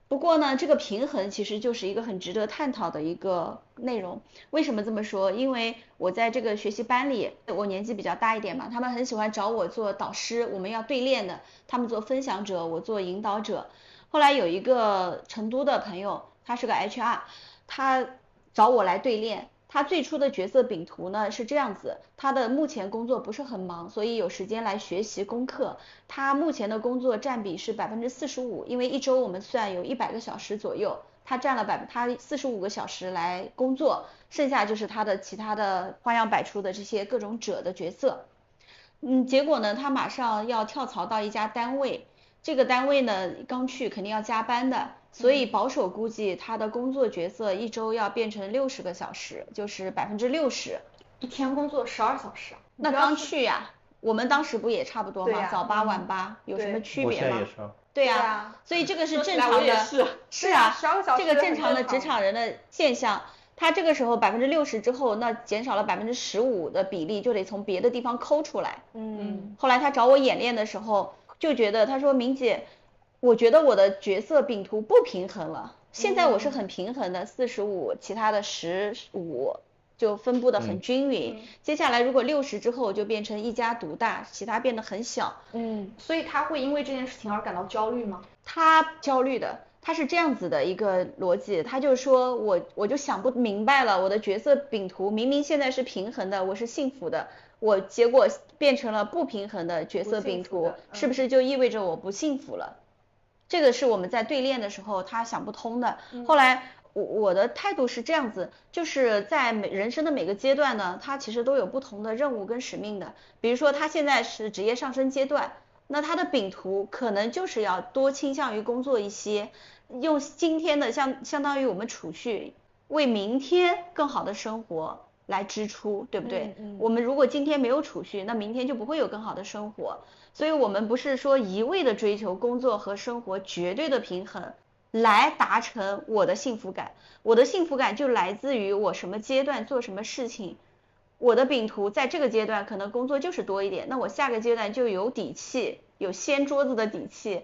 不过呢，这个平衡其实就是一个很值得探讨的一个内容。为什么这么说？因为我在这个学习班里，我年纪比较大一点嘛，他们很喜欢找我做导师，我们要对练的，他们做分享者，我做引导者。后来有一个成都的朋友，他是个 HR，他找我来对练。他最初的角色饼图呢是这样子，他的目前工作不是很忙，所以有时间来学习功课。他目前的工作占比是百分之四十五，因为一周我们算有一百个小时左右，他占了百他四十五个小时来工作，剩下就是他的其他的花样百出的这些各种者的角色。嗯，结果呢，他马上要跳槽到一家单位，这个单位呢刚去肯定要加班的。所以保守估计他的工作角色一周要变成六十个小时，就是百分之六十。一天工作十二小时啊？那刚去呀，我们当时不也差不多吗？早八晚八有什么区别吗？对呀，所以这个是正常的，是啊，十二个小时这个正常的职场人的现象。他这个时候百分之六十之后，那减少了百分之十五的比例，就得从别的地方抠出来。嗯。后来他找我演练的时候，就觉得他说明姐，我觉得我的角色饼图不平衡了。现在我是很平衡的，四十五，其他的十五。就分布的很均匀。接下来如果六十之后就变成一家独大，其他变得很小。嗯，所以他会因为这件事情而感到焦虑吗？他焦虑的，他是这样子的一个逻辑，他就说我我就想不明白了，我的角色饼图明明现在是平衡的，我是幸福的，我结果变成了不平衡的角色饼图，是不是就意味着我不幸福了？这个是我们在对练的时候他想不通的。后来。我我的态度是这样子，就是在每人生的每个阶段呢，他其实都有不同的任务跟使命的。比如说他现在是职业上升阶段，那他的饼图可能就是要多倾向于工作一些，用今天的相相当于我们储蓄，为明天更好的生活来支出，对不对？我们如果今天没有储蓄，那明天就不会有更好的生活。所以我们不是说一味的追求工作和生活绝对的平衡。来达成我的幸福感，我的幸福感就来自于我什么阶段做什么事情。我的饼图在这个阶段可能工作就是多一点，那我下个阶段就有底气，有掀桌子的底气，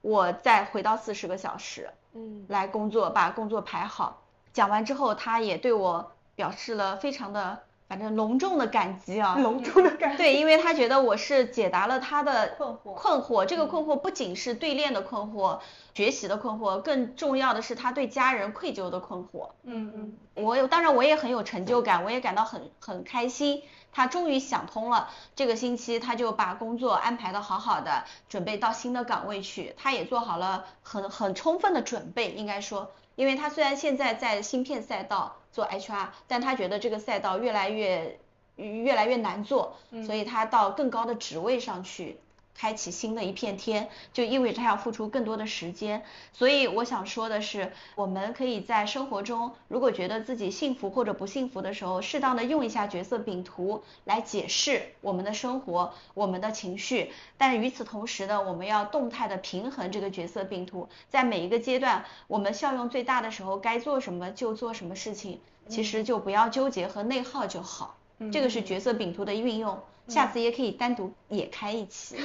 我再回到四十个小时，嗯，来工作，把工作排好。讲完之后，他也对我表示了非常的。反正隆重的感激啊，隆重的感激。对，因为他觉得我是解答了他的困惑，困惑。这个困惑不仅是对练的困惑，学习的困惑，更重要的是他对家人愧疚的困惑。嗯嗯。我有，当然我也很有成就感，我也感到很很开心。他终于想通了，这个星期他就把工作安排的好好的，准备到新的岗位去。他也做好了很很充分的准备，应该说，因为他虽然现在在芯片赛道。做 HR，但他觉得这个赛道越来越越来越难做，所以他到更高的职位上去，开启新的一片天，就意味着他要付出更多的时间。所以我想说的是，我们可以在生活中，如果觉得自己幸福或者不幸福的时候，适当的用一下角色饼图来解释我们的生活、我们的情绪。但与此同时呢，我们要动态的平衡这个角色饼图，在每一个阶段，我们效用最大的时候，该做什么就做什么事情。其实就不要纠结和内耗就好，这个是角色饼图的运用，下次也可以单独也开一期。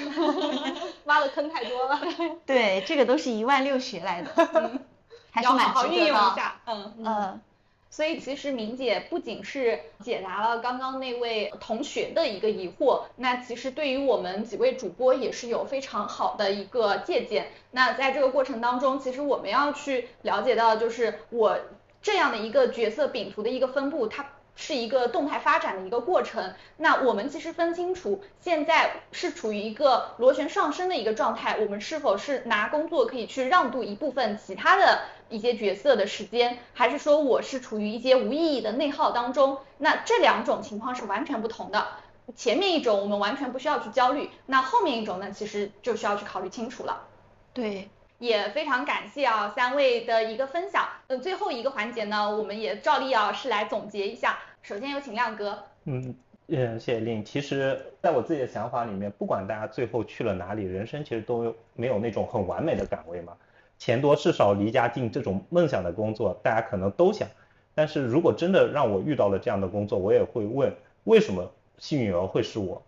挖的坑太多了。对，这个都是一万六学来的，还是蛮值得的。嗯嗯。所以其实明姐不仅是解答了刚刚那位同学的一个疑惑，那其实对于我们几位主播也是有非常好的一个借鉴。那在这个过程当中，其实我们要去了解到，就是我。这样的一个角色饼图的一个分布，它是一个动态发展的一个过程。那我们其实分清楚，现在是处于一个螺旋上升的一个状态，我们是否是拿工作可以去让渡一部分其他的一些角色的时间，还是说我是处于一些无意义的内耗当中？那这两种情况是完全不同的。前面一种我们完全不需要去焦虑，那后面一种呢，其实就需要去考虑清楚了。对。也非常感谢啊三位的一个分享。嗯，最后一个环节呢，我们也照例啊是来总结一下。首先有请亮哥。嗯嗯，谢谢令。其实在我自己的想法里面，不管大家最后去了哪里，人生其实都没有那种很完美的岗位嘛。钱多事少离家近这种梦想的工作，大家可能都想。但是如果真的让我遇到了这样的工作，我也会问，为什么幸运儿会是我？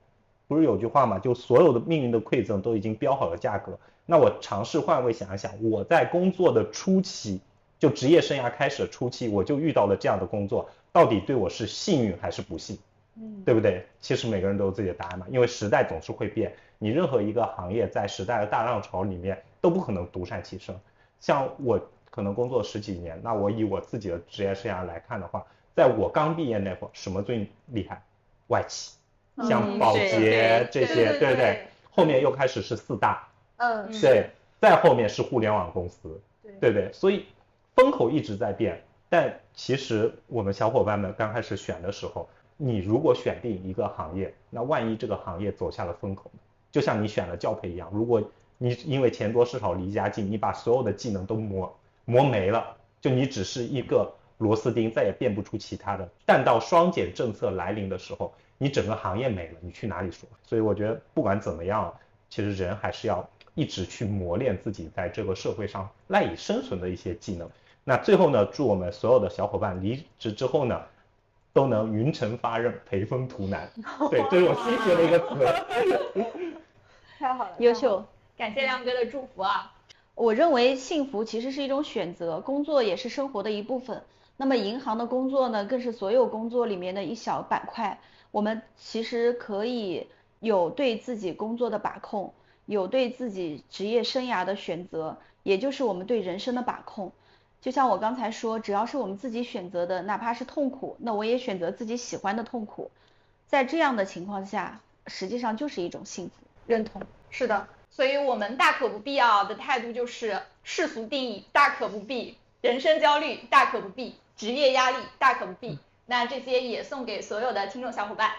不是有句话嘛，就所有的命运的馈赠都已经标好了价格。那我尝试换位想一想，我在工作的初期，就职业生涯开始的初期，我就遇到了这样的工作，到底对我是幸运还是不幸？嗯，对不对？其实每个人都有自己的答案嘛，因为时代总是会变，你任何一个行业在时代的大浪潮里面都不可能独善其身。像我可能工作十几年，那我以我自己的职业生涯来看的话，在我刚毕业那会儿，什么最厉害？外企，像保洁这些，对不对？后面又开始是四大。嗯，对，再后面是互联网公司，对对对？所以风口一直在变，但其实我们小伙伴们刚开始选的时候，你如果选定一个行业，那万一这个行业走下了风口？就像你选了教培一样，如果你因为钱多事少离家近，你把所有的技能都磨磨没了，就你只是一个螺丝钉，再也变不出其他的。但到双减政策来临的时候，你整个行业没了，你去哪里说？所以我觉得不管怎么样，其实人还是要一直去磨练自己在这个社会上赖以生存的一些技能。那最后呢，祝我们所有的小伙伴离职之后呢，都能云层发轫，培风图南。对，这是我新学的一个词。太好了，优秀，感谢亮哥的祝福啊！我认为幸福其实是一种选择，工作也是生活的一部分。那么银行的工作呢，更是所有工作里面的一小板块。我们其实可以有对自己工作的把控，有对自己职业生涯的选择，也就是我们对人生的把控。就像我刚才说，只要是我们自己选择的，哪怕是痛苦，那我也选择自己喜欢的痛苦。在这样的情况下，实际上就是一种幸福。认同，是的。所以我们大可不必啊的态度就是世俗定义大可不必，人生焦虑大可不必，职业压力大可不必。那这些也送给所有的听众小伙伴。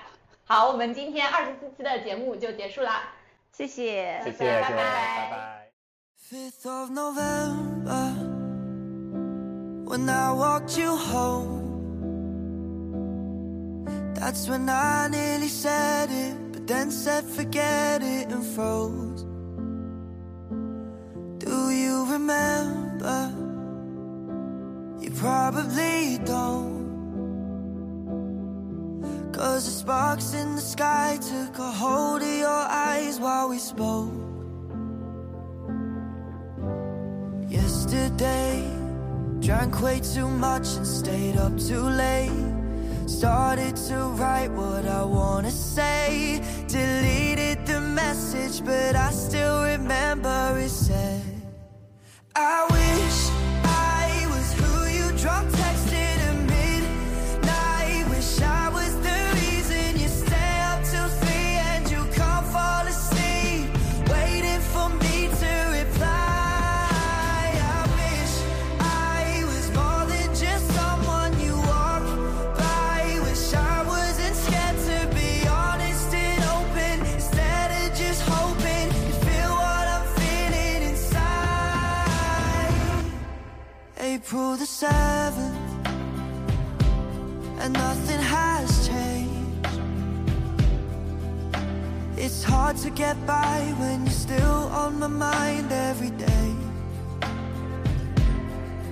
好，我们今天二十四期的节目就结束啦，谢谢，谢谢，拜拜，拜拜。 5th of November, when I walked you home, that's when I nearly said it, but then said forget it and froze. Do you remember? You probably don't. Cause the sparks in the sky took a hold of your eyes while we spoke. Yesterday, drank way too much and stayed up too late. Started to write what I wanna say. Deleted the message, but I still remember it said, I wish I was who you drunk April the 7th, and nothing has changed. It's hard to get by when you're still on my mind every day.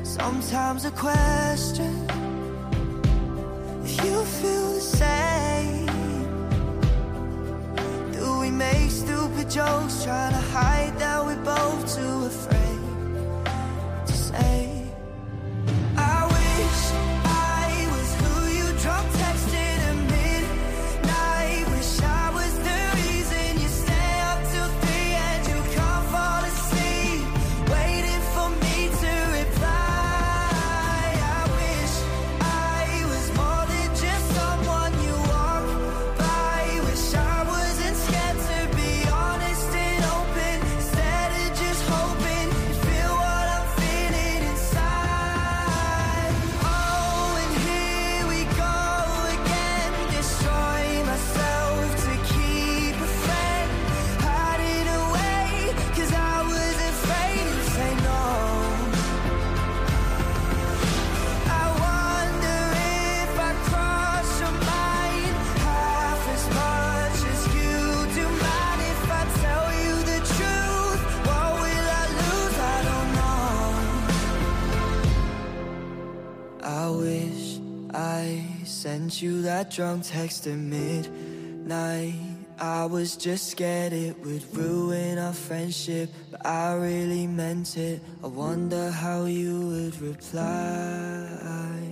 Sometimes I question if you feel the same. Do we make stupid jokes trying to hide that we're both too afraid sent you that drunk text at midnight. I was just scared it would ruin our friendship, but I really meant it. I wonder how you would reply.